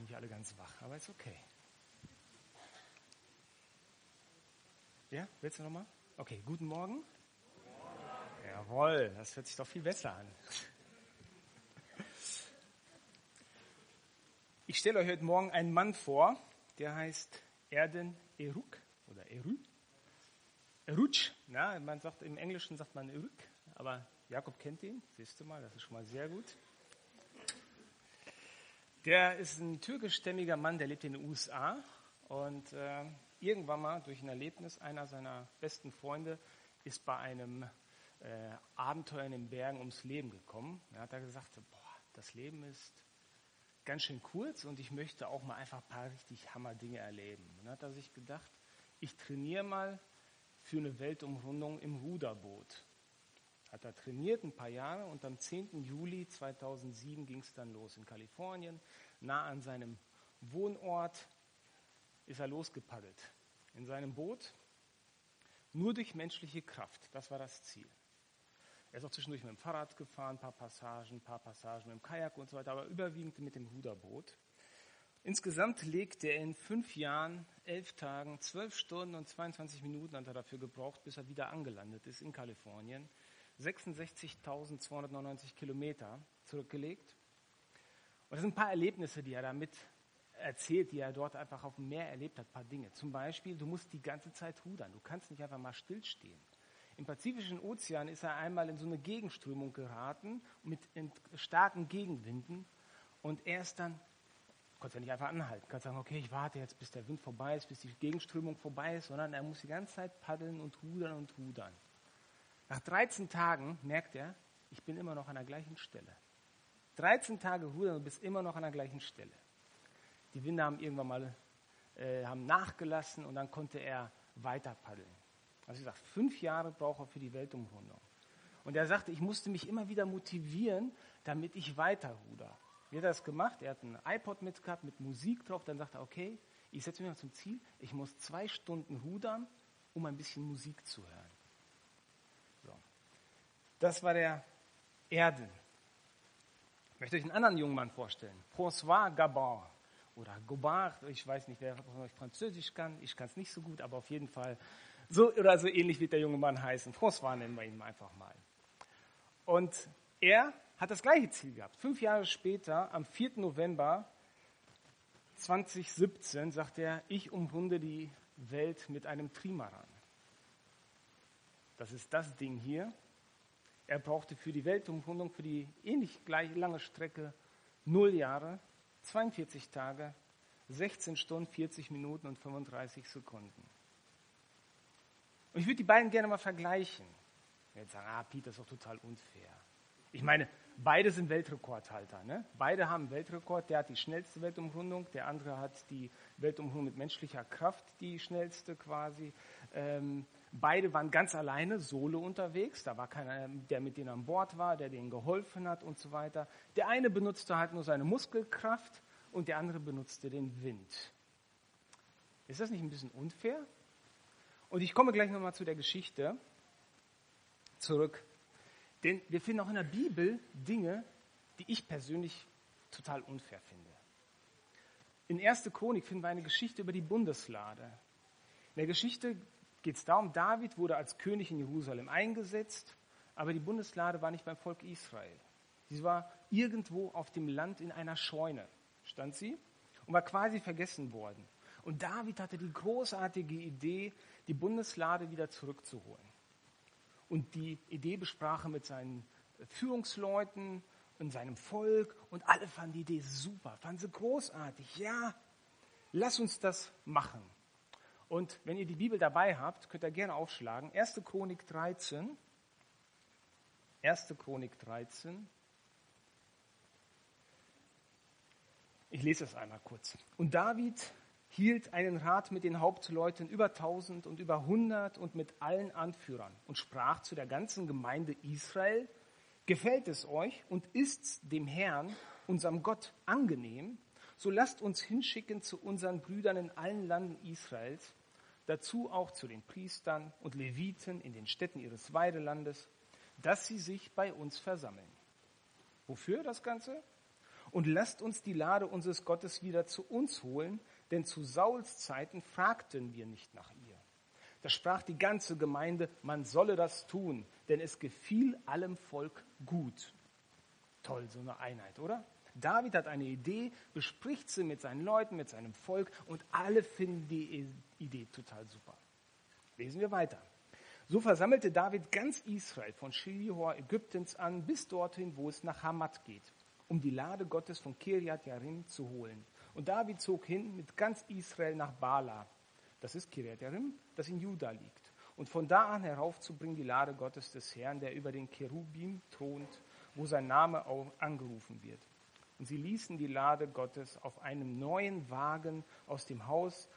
nicht alle ganz wach, aber ist okay. Ja, willst du nochmal? Okay, guten Morgen. Jawohl, das hört sich doch viel besser an. Ich stelle euch heute Morgen einen Mann vor, der heißt Erden Eruk oder Eru. Erutsch, na, man sagt im Englischen sagt man Eruk, aber Jakob kennt ihn, siehst du mal, das ist schon mal sehr gut. Der ist ein türkischstämmiger Mann, der lebt in den USA und äh, irgendwann mal durch ein Erlebnis einer seiner besten Freunde ist bei einem äh, Abenteuer in den Bergen ums Leben gekommen. Er hat da gesagt, boah, das Leben ist ganz schön kurz und ich möchte auch mal einfach ein paar richtig Hammer-Dinge erleben. Und dann hat er sich gedacht, ich trainiere mal für eine Weltumrundung im Ruderboot. Hat er trainiert ein paar Jahre und am 10. Juli 2007 ging es dann los in Kalifornien. Nah an seinem Wohnort ist er losgepaddelt. In seinem Boot. Nur durch menschliche Kraft. Das war das Ziel. Er ist auch zwischendurch mit dem Fahrrad gefahren, ein paar Passagen, ein paar Passagen mit dem Kajak und so weiter, aber überwiegend mit dem Ruderboot. Insgesamt legte er in fünf Jahren, elf Tagen, zwölf Stunden und 22 Minuten hat er dafür gebraucht, bis er wieder angelandet ist in Kalifornien. 66.299 Kilometer zurückgelegt. Und das sind ein paar Erlebnisse, die er damit erzählt, die er dort einfach auf dem Meer erlebt hat, ein paar Dinge. Zum Beispiel, du musst die ganze Zeit rudern. Du kannst nicht einfach mal stillstehen. Im Pazifischen Ozean ist er einmal in so eine Gegenströmung geraten mit starken Gegenwinden und er ist dann, konnte ja nicht einfach anhalten, kann sagen, okay, ich warte jetzt, bis der Wind vorbei ist, bis die Gegenströmung vorbei ist, sondern er muss die ganze Zeit paddeln und rudern und rudern. Nach 13 Tagen merkt er, ich bin immer noch an der gleichen Stelle. 13 Tage rudern und bist immer noch an der gleichen Stelle. Die Winde haben irgendwann mal äh, haben nachgelassen und dann konnte er weiter paddeln. Also ich sage, fünf Jahre braucht er für die Weltumrundung. Und er sagte, ich musste mich immer wieder motivieren, damit ich weiter ruder. Wie hat er das gemacht? Er hat ein iPod mitgehabt mit Musik drauf. Dann sagte er, okay, ich setze mich mal zum Ziel, ich muss zwei Stunden rudern, um ein bisschen Musik zu hören. Das war der Erden. Ich möchte euch einen anderen jungen Mann vorstellen. François Gabin oder Gobard, ich weiß nicht, wer von euch Französisch kann, ich kann es nicht so gut, aber auf jeden Fall so oder so ähnlich wird der junge Mann heißen. François nennen wir ihn einfach mal. Und er hat das gleiche Ziel gehabt. Fünf Jahre später, am 4. November 2017, sagt er, ich umrunde die Welt mit einem Trimaran. Das ist das Ding hier. Er brauchte für die Weltumrundung, für die ähnlich gleich lange Strecke, 0 Jahre, 42 Tage, 16 Stunden, 40 Minuten und 35 Sekunden. Und ich würde die beiden gerne mal vergleichen. Jetzt sagen, ah, Peter ist doch total unfair. Ich meine, beide sind Weltrekordhalter. Ne? Beide haben Weltrekord. Der hat die schnellste Weltumrundung, der andere hat die Weltumrundung mit menschlicher Kraft, die schnellste quasi. Ähm, Beide waren ganz alleine, solo unterwegs. Da war keiner, der mit denen an Bord war, der denen geholfen hat und so weiter. Der eine benutzte halt nur seine Muskelkraft und der andere benutzte den Wind. Ist das nicht ein bisschen unfair? Und ich komme gleich nochmal zu der Geschichte zurück. Denn wir finden auch in der Bibel Dinge, die ich persönlich total unfair finde. In 1. Chronik finden wir eine Geschichte über die Bundeslade. In der Geschichte geht es darum, David wurde als König in Jerusalem eingesetzt, aber die Bundeslade war nicht beim Volk Israel. Sie war irgendwo auf dem Land in einer Scheune, stand sie, und war quasi vergessen worden. Und David hatte die großartige Idee, die Bundeslade wieder zurückzuholen. Und die Idee besprach er mit seinen Führungsleuten und seinem Volk und alle fanden die Idee super, fanden sie großartig. Ja, lass uns das machen. Und wenn ihr die Bibel dabei habt, könnt ihr gerne aufschlagen. 1. Chronik 13. 1. Chronik 13. Ich lese es einmal kurz. Und David hielt einen Rat mit den Hauptleuten über 1000 und über 100 und mit allen Anführern und sprach zu der ganzen Gemeinde Israel, gefällt es euch und ist's dem Herrn, unserem Gott, angenehm, so lasst uns hinschicken zu unseren Brüdern in allen Landen Israels, dazu auch zu den Priestern und Leviten in den Städten ihres Weidelandes, dass sie sich bei uns versammeln. Wofür das Ganze? Und lasst uns die Lade unseres Gottes wieder zu uns holen, denn zu Sauls Zeiten fragten wir nicht nach ihr. Da sprach die ganze Gemeinde, man solle das tun, denn es gefiel allem Volk gut. Toll, so eine Einheit, oder? David hat eine Idee, bespricht sie mit seinen Leuten, mit seinem Volk und alle finden die Idee total super. Lesen wir weiter. So versammelte David ganz Israel von Shihor Ägyptens an bis dorthin, wo es nach Hamat geht, um die Lade Gottes von Kirjat Jarim zu holen. Und David zog hin mit ganz Israel nach Bala. Das ist Kirjat Jarim, das in Juda liegt. Und von da an heraufzubringen die Lade Gottes des Herrn, der über den Cherubim thront, wo sein Name auch angerufen wird. Und sie ließen die Lade Gottes auf einem neuen Wagen aus dem Haus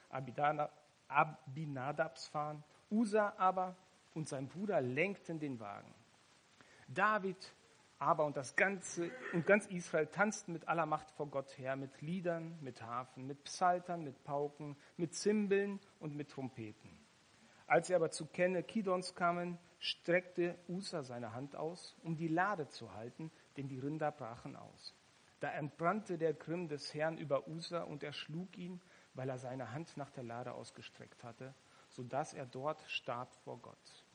Abinadabs fahren. Usa aber und sein Bruder lenkten den Wagen. David aber und das ganze und ganz Israel tanzten mit aller Macht vor Gott her, mit Liedern, mit Hafen, mit Psaltern, mit Pauken, mit Zimbeln und mit Trompeten. Als sie aber zu Kenne Kidons kamen, streckte Usa seine Hand aus, um die Lade zu halten, denn die Rinder brachen aus. Da entbrannte der Grimm des Herrn über Usa und er schlug ihn, weil er seine Hand nach der Lade ausgestreckt hatte, so dass er dort starb vor Gott.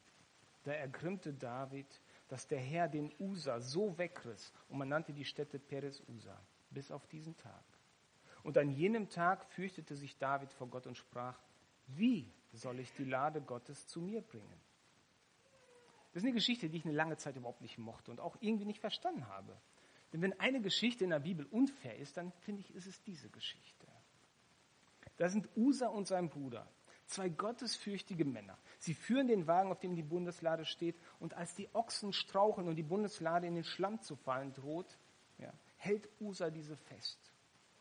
Da ergrimmte David, dass der Herr den Usa so wegriss und man nannte die Stätte Peres Usa bis auf diesen Tag. Und an jenem Tag fürchtete sich David vor Gott und sprach, wie soll ich die Lade Gottes zu mir bringen? Das ist eine Geschichte, die ich eine lange Zeit überhaupt nicht mochte und auch irgendwie nicht verstanden habe. Denn wenn eine Geschichte in der Bibel unfair ist, dann finde ich, ist es diese Geschichte. Da sind Usa und sein Bruder, zwei gottesfürchtige Männer. Sie führen den Wagen, auf dem die Bundeslade steht, und als die Ochsen straucheln und die Bundeslade in den Schlamm zu fallen droht, ja, hält Usa diese fest.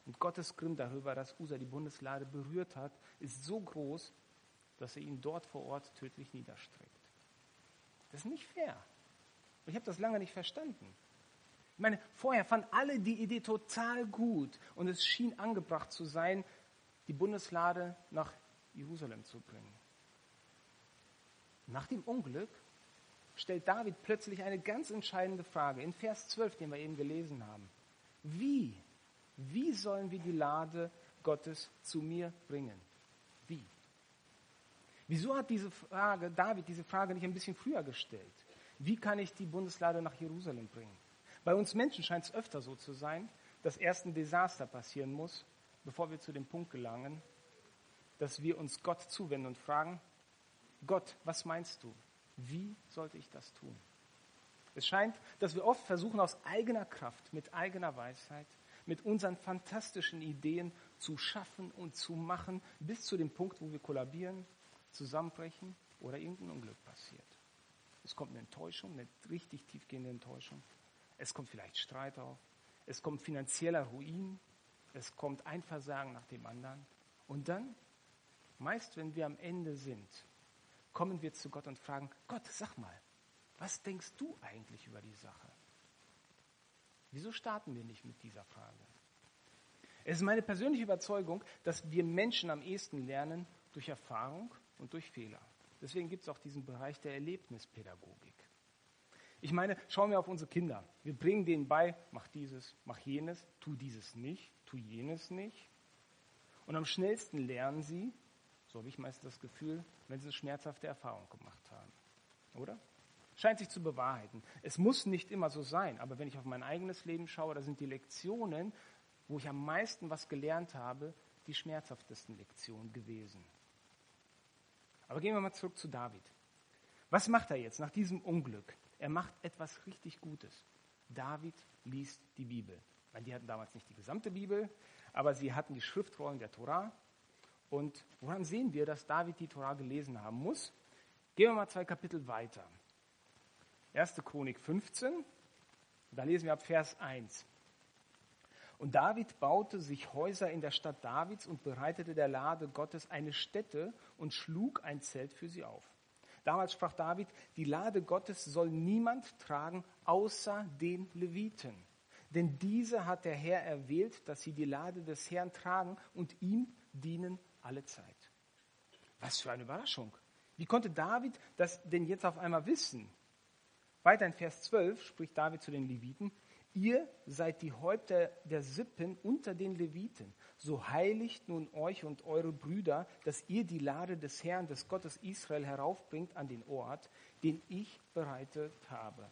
Und Gottes Grimm darüber, dass Usa die Bundeslade berührt hat, ist so groß, dass er ihn dort vor Ort tödlich niederstreckt. Das ist nicht fair. Ich habe das lange nicht verstanden. Ich meine, vorher fanden alle die Idee total gut und es schien angebracht zu sein, die Bundeslade nach Jerusalem zu bringen. Nach dem Unglück stellt David plötzlich eine ganz entscheidende Frage in Vers 12, den wir eben gelesen haben. Wie? Wie sollen wir die Lade Gottes zu mir bringen? Wie? Wieso hat diese Frage, David diese Frage nicht ein bisschen früher gestellt? Wie kann ich die Bundeslade nach Jerusalem bringen? Bei uns Menschen scheint es öfter so zu sein, dass erst ein Desaster passieren muss, bevor wir zu dem Punkt gelangen, dass wir uns Gott zuwenden und fragen, Gott, was meinst du? Wie sollte ich das tun? Es scheint, dass wir oft versuchen, aus eigener Kraft, mit eigener Weisheit, mit unseren fantastischen Ideen zu schaffen und zu machen, bis zu dem Punkt, wo wir kollabieren, zusammenbrechen oder irgendein Unglück passiert. Es kommt eine Enttäuschung, eine richtig tiefgehende Enttäuschung. Es kommt vielleicht Streit auf. Es kommt finanzieller Ruin. Es kommt ein Versagen nach dem anderen. Und dann, meist wenn wir am Ende sind, kommen wir zu Gott und fragen, Gott, sag mal, was denkst du eigentlich über die Sache? Wieso starten wir nicht mit dieser Frage? Es ist meine persönliche Überzeugung, dass wir Menschen am ehesten lernen durch Erfahrung und durch Fehler. Deswegen gibt es auch diesen Bereich der Erlebnispädagogik. Ich meine, schauen wir auf unsere Kinder. Wir bringen denen bei, mach dieses, mach jenes, tu dieses nicht, tu jenes nicht. Und am schnellsten lernen sie, so habe ich meist das Gefühl, wenn sie eine schmerzhafte Erfahrung gemacht haben. Oder? Scheint sich zu bewahrheiten. Es muss nicht immer so sein, aber wenn ich auf mein eigenes Leben schaue, da sind die Lektionen, wo ich am meisten was gelernt habe, die schmerzhaftesten Lektionen gewesen. Aber gehen wir mal zurück zu David. Was macht er jetzt nach diesem Unglück? Er macht etwas richtig Gutes. David liest die Bibel. Meine, die hatten damals nicht die gesamte Bibel, aber sie hatten die Schriftrollen der Torah. Und woran sehen wir, dass David die Torah gelesen haben muss? Gehen wir mal zwei Kapitel weiter. 1. Chronik 15, da lesen wir ab Vers 1. Und David baute sich Häuser in der Stadt Davids und bereitete der Lade Gottes eine Stätte und schlug ein Zelt für sie auf. Damals sprach David, die Lade Gottes soll niemand tragen außer den Leviten. Denn diese hat der Herr erwählt, dass sie die Lade des Herrn tragen und ihm dienen alle Zeit. Was für eine Überraschung. Wie konnte David das denn jetzt auf einmal wissen? Weiter in Vers 12 spricht David zu den Leviten, Ihr seid die Häupter der Sippen unter den Leviten. So heiligt nun euch und eure Brüder, dass ihr die Lade des Herrn, des Gottes Israel, heraufbringt an den Ort, den ich bereitet habe.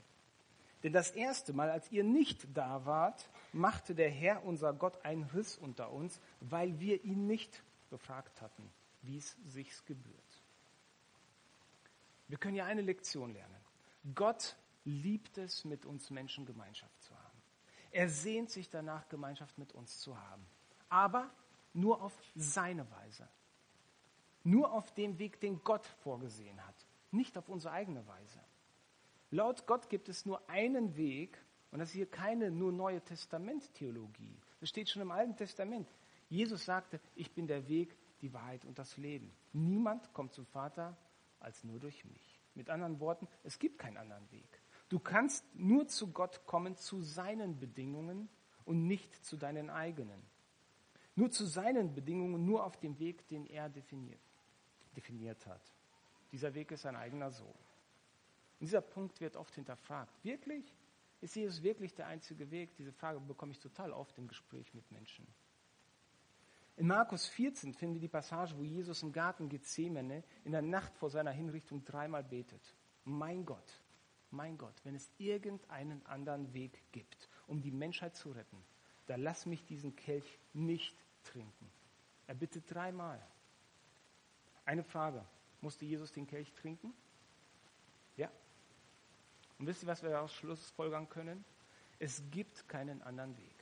Denn das erste Mal, als ihr nicht da wart, machte der Herr, unser Gott, einen Riss unter uns, weil wir ihn nicht befragt hatten, wie es sich gebührt. Wir können ja eine Lektion lernen. Gott liebt es, mit uns Menschen Gemeinschaft. Er sehnt sich danach, Gemeinschaft mit uns zu haben. Aber nur auf seine Weise. Nur auf dem Weg, den Gott vorgesehen hat. Nicht auf unsere eigene Weise. Laut Gott gibt es nur einen Weg, und das ist hier keine nur Neue Testament-Theologie. Das steht schon im Alten Testament. Jesus sagte, ich bin der Weg, die Wahrheit und das Leben. Niemand kommt zum Vater als nur durch mich. Mit anderen Worten, es gibt keinen anderen Weg. Du kannst nur zu Gott kommen zu seinen Bedingungen und nicht zu deinen eigenen. Nur zu seinen Bedingungen, nur auf dem Weg, den er definiert, definiert hat. Dieser Weg ist sein eigener Sohn. Und dieser Punkt wird oft hinterfragt. Wirklich? Ist Jesus wirklich der einzige Weg? Diese Frage bekomme ich total oft im Gespräch mit Menschen. In Markus 14 finden wir die Passage, wo Jesus im Garten Gethsemane in der Nacht vor seiner Hinrichtung dreimal betet. Mein Gott, mein Gott, wenn es irgendeinen anderen Weg gibt, um die Menschheit zu retten, dann lass mich diesen Kelch nicht trinken. Er bittet dreimal. Eine Frage, musste Jesus den Kelch trinken? Ja. Und wisst ihr, was wir daraus schlussfolgern können? Es gibt keinen anderen Weg.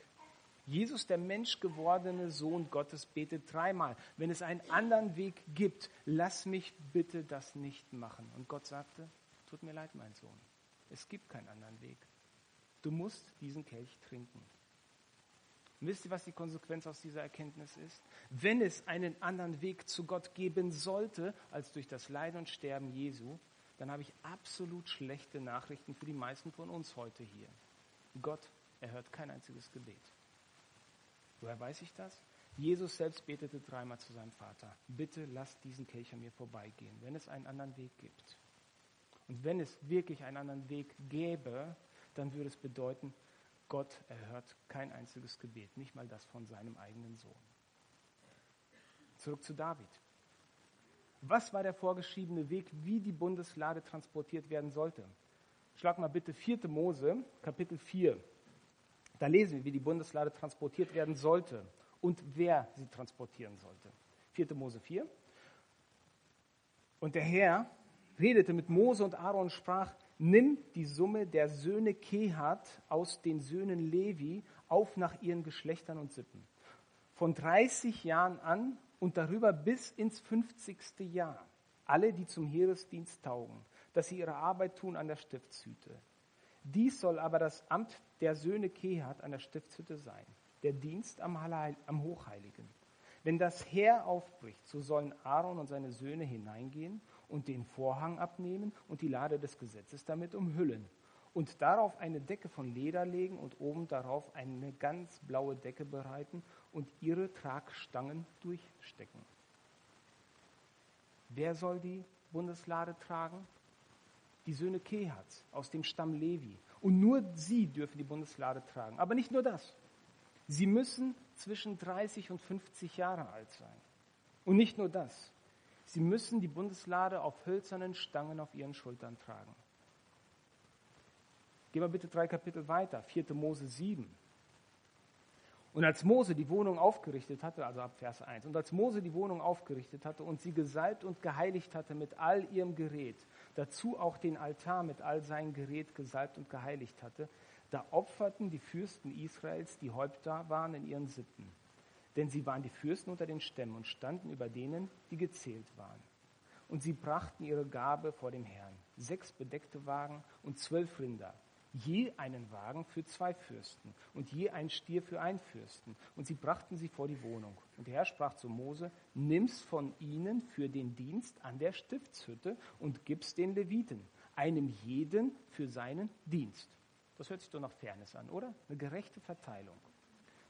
Jesus, der menschgewordene Sohn Gottes, betet dreimal. Wenn es einen anderen Weg gibt, lass mich bitte das nicht machen. Und Gott sagte, tut mir leid, mein Sohn. Es gibt keinen anderen Weg. Du musst diesen Kelch trinken. Und wisst ihr, was die Konsequenz aus dieser Erkenntnis ist? Wenn es einen anderen Weg zu Gott geben sollte, als durch das Leiden und Sterben Jesu, dann habe ich absolut schlechte Nachrichten für die meisten von uns heute hier. Gott erhört kein einziges Gebet. Woher weiß ich das? Jesus selbst betete dreimal zu seinem Vater, bitte lass diesen Kelch an mir vorbeigehen, wenn es einen anderen Weg gibt. Und wenn es wirklich einen anderen Weg gäbe, dann würde es bedeuten, Gott erhört kein einziges Gebet, nicht mal das von seinem eigenen Sohn. Zurück zu David. Was war der vorgeschriebene Weg, wie die Bundeslade transportiert werden sollte? Schlag mal bitte 4. Mose, Kapitel 4. Da lesen wir, wie die Bundeslade transportiert werden sollte und wer sie transportieren sollte. 4. Mose 4. Und der Herr redete mit Mose und Aaron und sprach, nimm die Summe der Söhne Kehat aus den Söhnen Levi auf nach ihren Geschlechtern und Sippen. Von 30 Jahren an und darüber bis ins 50. Jahr. Alle, die zum Heeresdienst taugen, dass sie ihre Arbeit tun an der Stiftshütte. Dies soll aber das Amt der Söhne Kehat an der Stiftshütte sein, der Dienst am, am Hochheiligen. Wenn das Heer aufbricht, so sollen Aaron und seine Söhne hineingehen und den Vorhang abnehmen und die Lade des Gesetzes damit umhüllen und darauf eine Decke von Leder legen und oben darauf eine ganz blaue Decke bereiten und ihre Tragstangen durchstecken. Wer soll die Bundeslade tragen? Die Söhne Kehats aus dem Stamm Levi. Und nur sie dürfen die Bundeslade tragen. Aber nicht nur das. Sie müssen zwischen 30 und 50 Jahre alt sein. Und nicht nur das. Sie müssen die Bundeslade auf hölzernen Stangen auf ihren Schultern tragen. Gehen wir bitte drei Kapitel weiter, 4. Mose 7. Und als Mose die Wohnung aufgerichtet hatte, also ab Vers 1, und als Mose die Wohnung aufgerichtet hatte und sie gesalbt und geheiligt hatte mit all ihrem Gerät, dazu auch den Altar mit all seinem Gerät gesalbt und geheiligt hatte, da opferten die Fürsten Israels, die Häupter waren in ihren Sippen denn sie waren die Fürsten unter den Stämmen und standen über denen, die gezählt waren. Und sie brachten ihre Gabe vor dem Herrn, sechs bedeckte Wagen und zwölf Rinder, je einen Wagen für zwei Fürsten und je ein Stier für einen Fürsten. Und sie brachten sie vor die Wohnung. Und der Herr sprach zu Mose, nimm's von ihnen für den Dienst an der Stiftshütte und gib's den Leviten, einem jeden für seinen Dienst. Das hört sich doch nach Fairness an, oder? Eine gerechte Verteilung.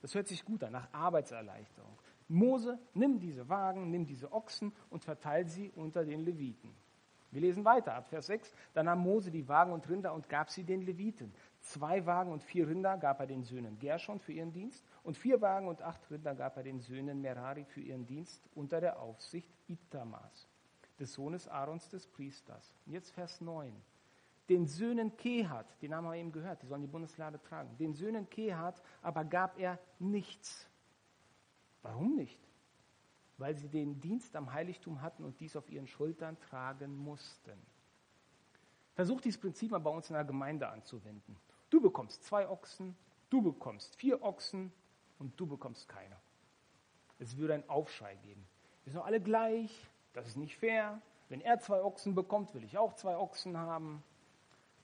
Das hört sich gut an, nach Arbeitserleichterung. Mose, nimm diese Wagen, nimm diese Ochsen und verteil sie unter den Leviten. Wir lesen weiter ab Vers 6. Dann nahm Mose die Wagen und Rinder und gab sie den Leviten. Zwei Wagen und vier Rinder gab er den Söhnen Gershon für ihren Dienst und vier Wagen und acht Rinder gab er den Söhnen Merari für ihren Dienst unter der Aufsicht Itamas, des Sohnes Aarons des Priesters. Und jetzt Vers 9. Den Söhnen Kehat, den haben wir eben gehört, die sollen die Bundeslade tragen. Den Söhnen Kehat aber gab er nichts. Warum nicht? weil sie den Dienst am Heiligtum hatten und dies auf ihren Schultern tragen mussten. Versucht dieses Prinzip mal bei uns in der Gemeinde anzuwenden. Du bekommst zwei Ochsen, du bekommst vier Ochsen und du bekommst keine. Es würde einen Aufschrei geben. Wir sind doch alle gleich, das ist nicht fair. Wenn er zwei Ochsen bekommt, will ich auch zwei Ochsen haben.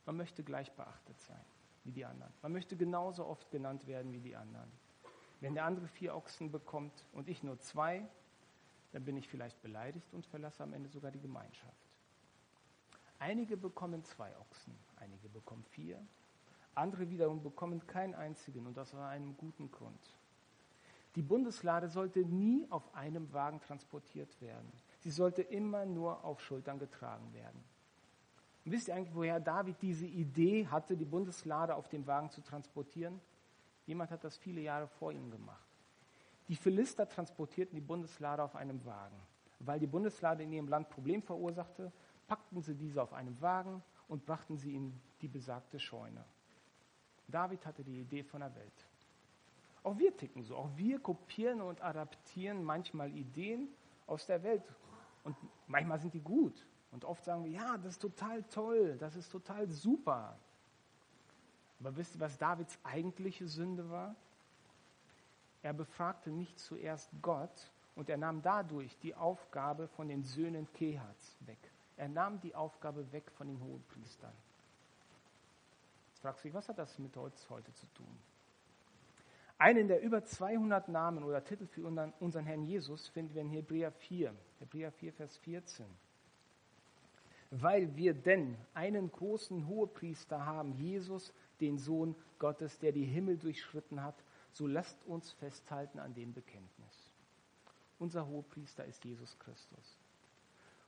Man möchte gleich beachtet sein wie die anderen. Man möchte genauso oft genannt werden wie die anderen. Wenn der andere vier Ochsen bekommt und ich nur zwei, dann bin ich vielleicht beleidigt und verlasse am Ende sogar die Gemeinschaft. Einige bekommen zwei Ochsen, einige bekommen vier, andere wiederum bekommen keinen einzigen und das aus einem guten Grund. Die Bundeslade sollte nie auf einem Wagen transportiert werden. Sie sollte immer nur auf Schultern getragen werden. Wisst ihr eigentlich, woher David diese Idee hatte, die Bundeslade auf dem Wagen zu transportieren? Jemand hat das viele Jahre vor ihm gemacht. Die Philister transportierten die Bundeslade auf einem Wagen. Weil die Bundeslade in ihrem Land Problem verursachte, packten sie diese auf einem Wagen und brachten sie in die besagte Scheune. David hatte die Idee von der Welt. Auch wir ticken so. Auch wir kopieren und adaptieren manchmal Ideen aus der Welt. Und manchmal sind die gut. Und oft sagen wir, ja, das ist total toll, das ist total super. Aber wisst ihr, was Davids eigentliche Sünde war? Er befragte nicht zuerst Gott und er nahm dadurch die Aufgabe von den Söhnen Kehats weg. Er nahm die Aufgabe weg von den Hohenpriestern. Jetzt fragst du dich, was hat das mit uns heute zu tun? Einen der über 200 Namen oder Titel für unseren Herrn Jesus finden wir in Hebräer 4, Hebräer 4, Vers 14. Weil wir denn einen großen Hohepriester haben, Jesus, den Sohn Gottes, der die Himmel durchschritten hat, so lasst uns festhalten an dem Bekenntnis. Unser Hohepriester ist Jesus Christus.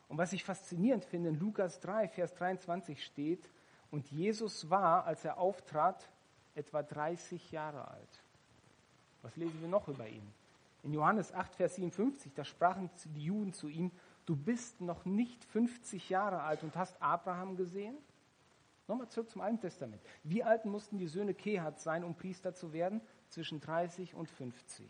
Und was ich faszinierend finde, in Lukas 3, Vers 23 steht, und Jesus war, als er auftrat, etwa 30 Jahre alt. Was lesen wir noch über ihn? In Johannes 8, Vers 57, da sprachen die Juden zu ihm, du bist noch nicht 50 Jahre alt und hast Abraham gesehen? Nochmal zurück zum Alten Testament. Wie alt mussten die Söhne Kehat sein, um Priester zu werden? zwischen 30 und 50.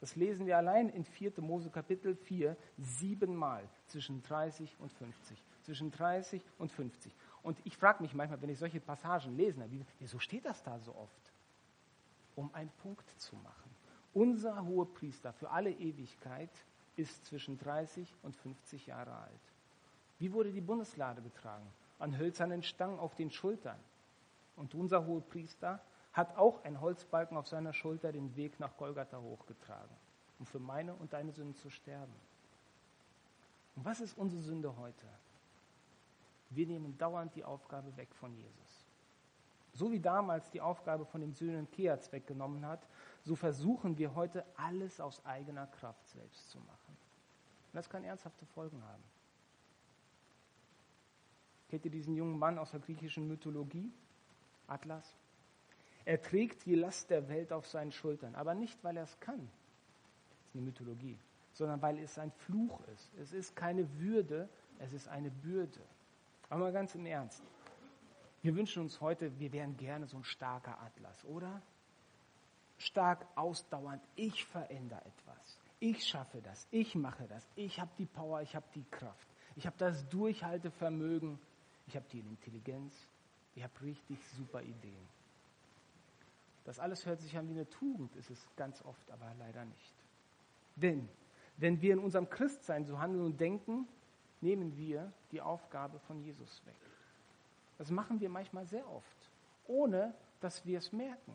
Das lesen wir allein in 4. Mose Kapitel 4 siebenmal zwischen 30 und 50. Zwischen 30 und 50. Und ich frage mich manchmal, wenn ich solche Passagen lese, wieso steht das da so oft? Um einen Punkt zu machen. Unser Hohepriester für alle Ewigkeit ist zwischen 30 und 50 Jahre alt. Wie wurde die Bundeslade getragen? An hölzernen Stangen auf den Schultern. Und unser Hohepriester hat auch ein Holzbalken auf seiner Schulter den Weg nach Golgatha hochgetragen, um für meine und deine Sünden zu sterben. Und was ist unsere Sünde heute? Wir nehmen dauernd die Aufgabe weg von Jesus. So wie damals die Aufgabe von den Söhnen Keats weggenommen hat, so versuchen wir heute alles aus eigener Kraft selbst zu machen. Und das kann ernsthafte Folgen haben. Kennt ihr diesen jungen Mann aus der griechischen Mythologie? Atlas? Er trägt die Last der Welt auf seinen Schultern, aber nicht, weil er es kann. Das ist eine Mythologie. Sondern weil es ein Fluch ist. Es ist keine Würde, es ist eine Bürde. Aber mal ganz im Ernst. Wir wünschen uns heute, wir wären gerne so ein starker Atlas, oder? Stark, ausdauernd, ich verändere etwas. Ich schaffe das, ich mache das, ich habe die Power, ich habe die Kraft, ich habe das Durchhaltevermögen, ich habe die Intelligenz, ich habe richtig super Ideen. Das alles hört sich an wie eine Tugend, ist es ganz oft aber leider nicht. Denn wenn wir in unserem Christsein so handeln und denken, nehmen wir die Aufgabe von Jesus weg. Das machen wir manchmal sehr oft, ohne dass wir es merken.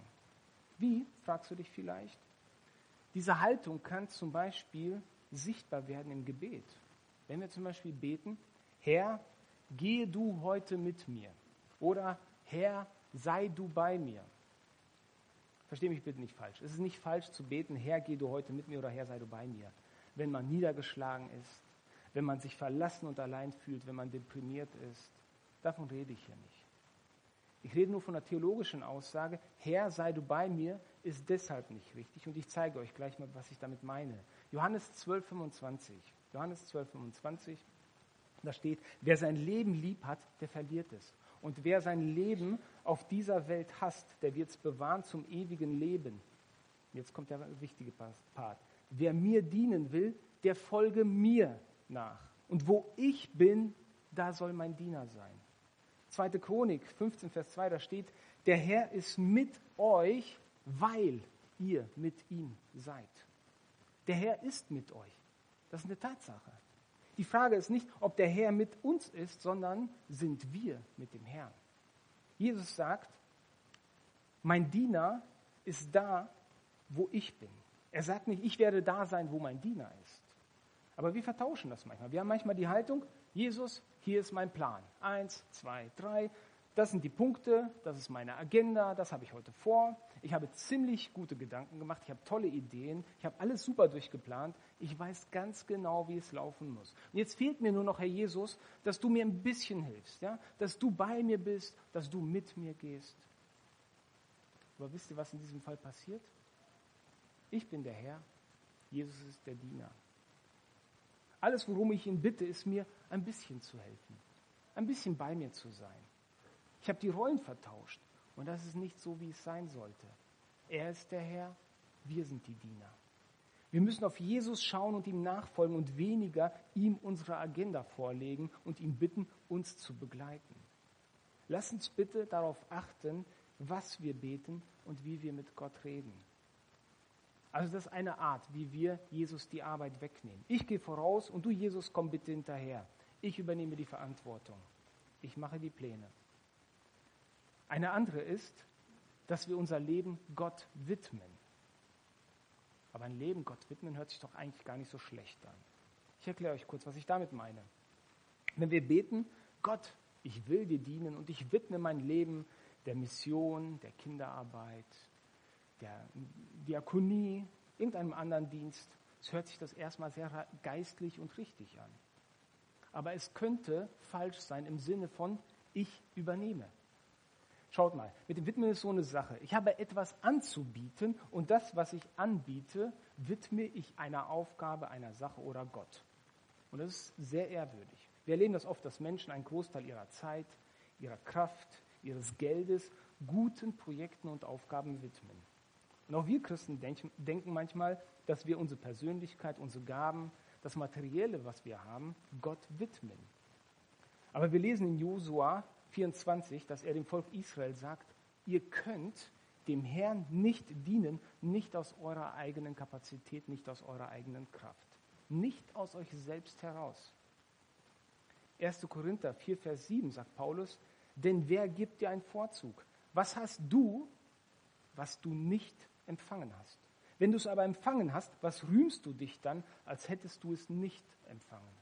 Wie, fragst du dich vielleicht? Diese Haltung kann zum Beispiel sichtbar werden im Gebet. Wenn wir zum Beispiel beten, Herr, gehe du heute mit mir. Oder Herr, sei du bei mir. Verstehe mich bitte nicht falsch. Es ist nicht falsch zu beten, Herr, geh du heute mit mir oder Herr, sei du bei mir. Wenn man niedergeschlagen ist, wenn man sich verlassen und allein fühlt, wenn man deprimiert ist. Davon rede ich hier nicht. Ich rede nur von der theologischen Aussage, Herr, sei du bei mir, ist deshalb nicht richtig. Und ich zeige euch gleich mal, was ich damit meine. Johannes 12, 25. Johannes 12, 25. Da steht, wer sein Leben lieb hat, der verliert es. Und wer sein Leben auf dieser Welt hasst, der wird es bewahren zum ewigen Leben. Jetzt kommt der wichtige Part. Wer mir dienen will, der folge mir nach. Und wo ich bin, da soll mein Diener sein. Zweite Chronik 15, Vers 2, da steht, der Herr ist mit euch, weil ihr mit ihm seid. Der Herr ist mit euch. Das ist eine Tatsache. Die Frage ist nicht, ob der Herr mit uns ist, sondern sind wir mit dem Herrn. Jesus sagt, mein Diener ist da, wo ich bin. Er sagt nicht, ich werde da sein, wo mein Diener ist. Aber wir vertauschen das manchmal. Wir haben manchmal die Haltung, Jesus, hier ist mein Plan. Eins, zwei, drei. Das sind die Punkte, das ist meine Agenda, das habe ich heute vor. Ich habe ziemlich gute Gedanken gemacht, ich habe tolle Ideen, ich habe alles super durchgeplant. Ich weiß ganz genau, wie es laufen muss. Und jetzt fehlt mir nur noch, Herr Jesus, dass du mir ein bisschen hilfst, ja? dass du bei mir bist, dass du mit mir gehst. Aber wisst ihr, was in diesem Fall passiert? Ich bin der Herr, Jesus ist der Diener. Alles, worum ich ihn bitte, ist mir ein bisschen zu helfen, ein bisschen bei mir zu sein. Ich habe die Rollen vertauscht und das ist nicht so, wie es sein sollte. Er ist der Herr, wir sind die Diener. Wir müssen auf Jesus schauen und ihm nachfolgen und weniger ihm unsere Agenda vorlegen und ihn bitten, uns zu begleiten. Lass uns bitte darauf achten, was wir beten und wie wir mit Gott reden. Also das ist eine Art, wie wir Jesus die Arbeit wegnehmen. Ich gehe voraus und du, Jesus, komm bitte hinterher. Ich übernehme die Verantwortung. Ich mache die Pläne. Eine andere ist, dass wir unser Leben Gott widmen. Aber ein Leben Gott widmen hört sich doch eigentlich gar nicht so schlecht an. Ich erkläre euch kurz, was ich damit meine. Wenn wir beten, Gott, ich will dir dienen und ich widme mein Leben der Mission, der Kinderarbeit, der Diakonie, irgendeinem anderen Dienst, es hört sich das erstmal sehr geistlich und richtig an. Aber es könnte falsch sein im Sinne von, ich übernehme. Schaut mal, mit dem Widmen ist so eine Sache. Ich habe etwas anzubieten und das, was ich anbiete, widme ich einer Aufgabe, einer Sache oder Gott. Und das ist sehr ehrwürdig. Wir erleben das oft, dass Menschen einen Großteil ihrer Zeit, ihrer Kraft, ihres Geldes guten Projekten und Aufgaben widmen. Und auch wir Christen denken manchmal, dass wir unsere Persönlichkeit, unsere Gaben, das Materielle, was wir haben, Gott widmen. Aber wir lesen in Josua 24, dass er dem Volk Israel sagt, ihr könnt dem Herrn nicht dienen, nicht aus eurer eigenen Kapazität, nicht aus eurer eigenen Kraft, nicht aus euch selbst heraus. 1. Korinther 4, Vers 7 sagt Paulus, denn wer gibt dir einen Vorzug? Was hast du, was du nicht empfangen hast. Wenn du es aber empfangen hast, was rühmst du dich dann, als hättest du es nicht empfangen?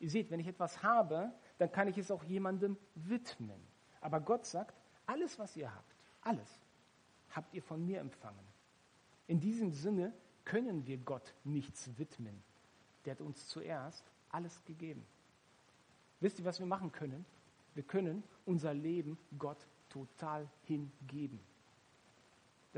Ihr seht, wenn ich etwas habe, dann kann ich es auch jemandem widmen. Aber Gott sagt, alles, was ihr habt, alles, habt ihr von mir empfangen. In diesem Sinne können wir Gott nichts widmen. Der hat uns zuerst alles gegeben. Wisst ihr, was wir machen können? Wir können unser Leben Gott total hingeben.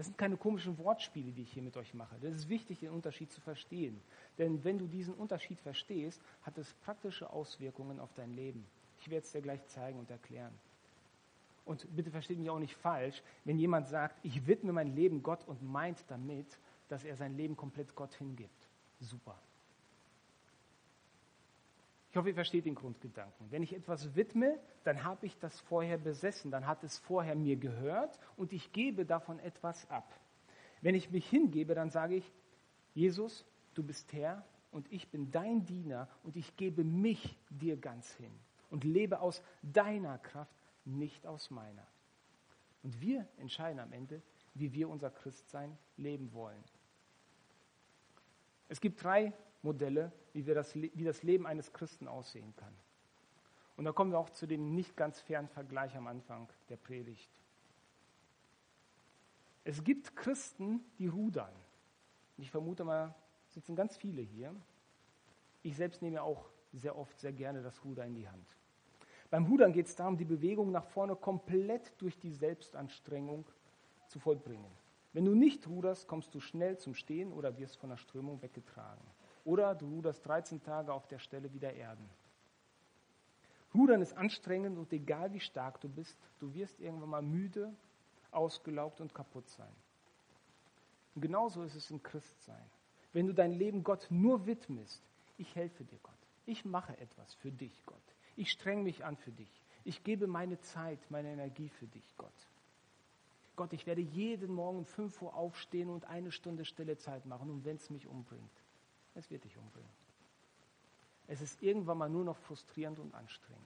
Das sind keine komischen Wortspiele, die ich hier mit euch mache. Das ist wichtig, den Unterschied zu verstehen. Denn wenn du diesen Unterschied verstehst, hat es praktische Auswirkungen auf dein Leben. Ich werde es dir gleich zeigen und erklären. Und bitte versteht mich auch nicht falsch, wenn jemand sagt, ich widme mein Leben Gott und meint damit, dass er sein Leben komplett Gott hingibt. Super. Ich hoffe, ihr versteht den Grundgedanken. Wenn ich etwas widme, dann habe ich das vorher besessen, dann hat es vorher mir gehört und ich gebe davon etwas ab. Wenn ich mich hingebe, dann sage ich, Jesus, du bist Herr und ich bin dein Diener und ich gebe mich dir ganz hin und lebe aus deiner Kraft, nicht aus meiner. Und wir entscheiden am Ende, wie wir unser Christsein leben wollen. Es gibt drei Modelle, wie, wir das, wie das Leben eines Christen aussehen kann. Und da kommen wir auch zu dem nicht ganz fairen Vergleich am Anfang der Predigt. Es gibt Christen, die rudern. Ich vermute mal, sitzen ganz viele hier. Ich selbst nehme auch sehr oft sehr gerne das Ruder in die Hand. Beim Rudern geht es darum, die Bewegung nach vorne komplett durch die Selbstanstrengung zu vollbringen. Wenn du nicht ruderst, kommst du schnell zum Stehen oder wirst von der Strömung weggetragen. Oder du ruderst 13 Tage auf der Stelle wieder erden. Rudern ist anstrengend und egal wie stark du bist, du wirst irgendwann mal müde, ausgelaugt und kaputt sein. Und genauso ist es im Christsein. Wenn du dein Leben Gott nur widmest, ich helfe dir Gott, ich mache etwas für dich Gott, ich streng mich an für dich, ich gebe meine Zeit, meine Energie für dich Gott. Gott, ich werde jeden Morgen um 5 Uhr aufstehen und eine Stunde stille Zeit machen und wenn es mich umbringt, es wird dich umbringen. Es ist irgendwann mal nur noch frustrierend und anstrengend.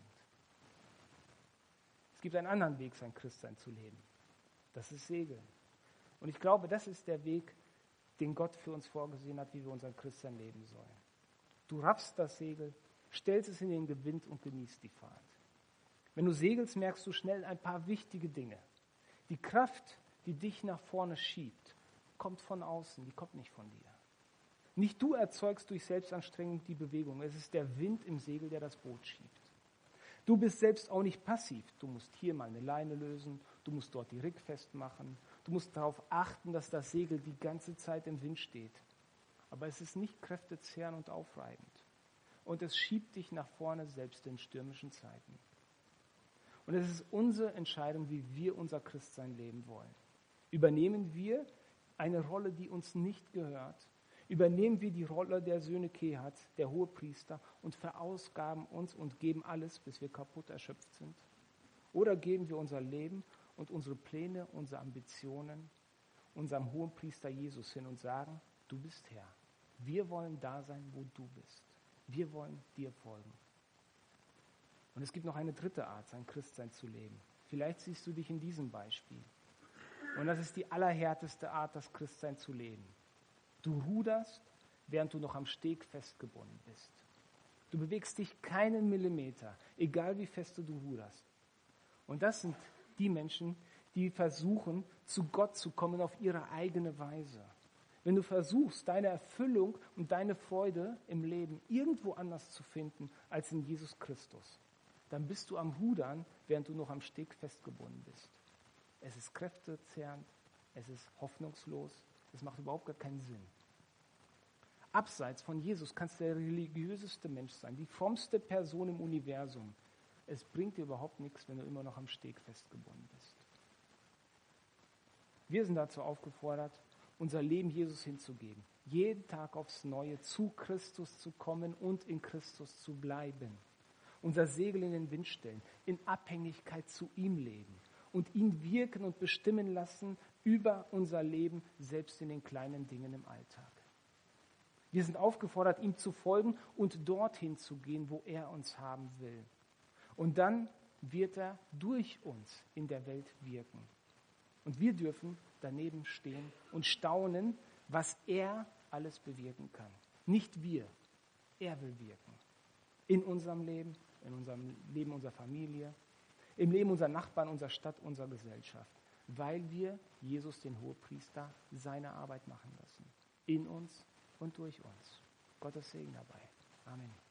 Es gibt einen anderen Weg, sein Christsein zu leben. Das ist Segeln. Und ich glaube, das ist der Weg, den Gott für uns vorgesehen hat, wie wir unser Christsein leben sollen. Du raffst das Segel, stellst es in den Gewind und genießt die Fahrt. Wenn du segelst, merkst du schnell ein paar wichtige Dinge. Die Kraft, die dich nach vorne schiebt, kommt von außen, die kommt nicht von dir. Nicht du erzeugst durch Selbstanstrengung die Bewegung, es ist der Wind im Segel, der das Boot schiebt. Du bist selbst auch nicht passiv. Du musst hier mal eine Leine lösen, du musst dort die Rick festmachen, du musst darauf achten, dass das Segel die ganze Zeit im Wind steht. Aber es ist nicht kräftezehrend und aufreibend. Und es schiebt dich nach vorne, selbst in stürmischen Zeiten. Und es ist unsere Entscheidung, wie wir unser Christsein leben wollen. Übernehmen wir eine Rolle, die uns nicht gehört? Übernehmen wir die Rolle der Söhne Kehats, der Hohepriester, und verausgaben uns und geben alles, bis wir kaputt erschöpft sind? Oder geben wir unser Leben und unsere Pläne, unsere Ambitionen unserem Hohepriester Jesus hin und sagen, du bist Herr. Wir wollen da sein, wo du bist. Wir wollen dir folgen. Und es gibt noch eine dritte Art, sein Christsein zu leben. Vielleicht siehst du dich in diesem Beispiel. Und das ist die allerhärteste Art, das Christsein zu leben. Du ruderst, während du noch am Steg festgebunden bist. Du bewegst dich keinen Millimeter, egal wie fest du ruderst. Und das sind die Menschen, die versuchen, zu Gott zu kommen auf ihre eigene Weise. Wenn du versuchst, deine Erfüllung und deine Freude im Leben irgendwo anders zu finden als in Jesus Christus, dann bist du am Rudern, während du noch am Steg festgebunden bist. Es ist kräftezehrend, es ist hoffnungslos, es macht überhaupt gar keinen Sinn. Abseits von Jesus kannst du der religiöseste Mensch sein, die frommste Person im Universum. Es bringt dir überhaupt nichts, wenn du immer noch am Steg festgebunden bist. Wir sind dazu aufgefordert, unser Leben Jesus hinzugeben, jeden Tag aufs Neue zu Christus zu kommen und in Christus zu bleiben unser Segel in den Wind stellen, in Abhängigkeit zu ihm leben und ihn wirken und bestimmen lassen über unser Leben, selbst in den kleinen Dingen im Alltag. Wir sind aufgefordert, ihm zu folgen und dorthin zu gehen, wo er uns haben will. Und dann wird er durch uns in der Welt wirken. Und wir dürfen daneben stehen und staunen, was er alles bewirken kann. Nicht wir, er will wirken. In unserem Leben in unserem Leben unserer Familie, im Leben unserer Nachbarn, unserer Stadt, unserer Gesellschaft, weil wir Jesus, den Hohepriester, seine Arbeit machen lassen. In uns und durch uns. Gottes Segen dabei. Amen.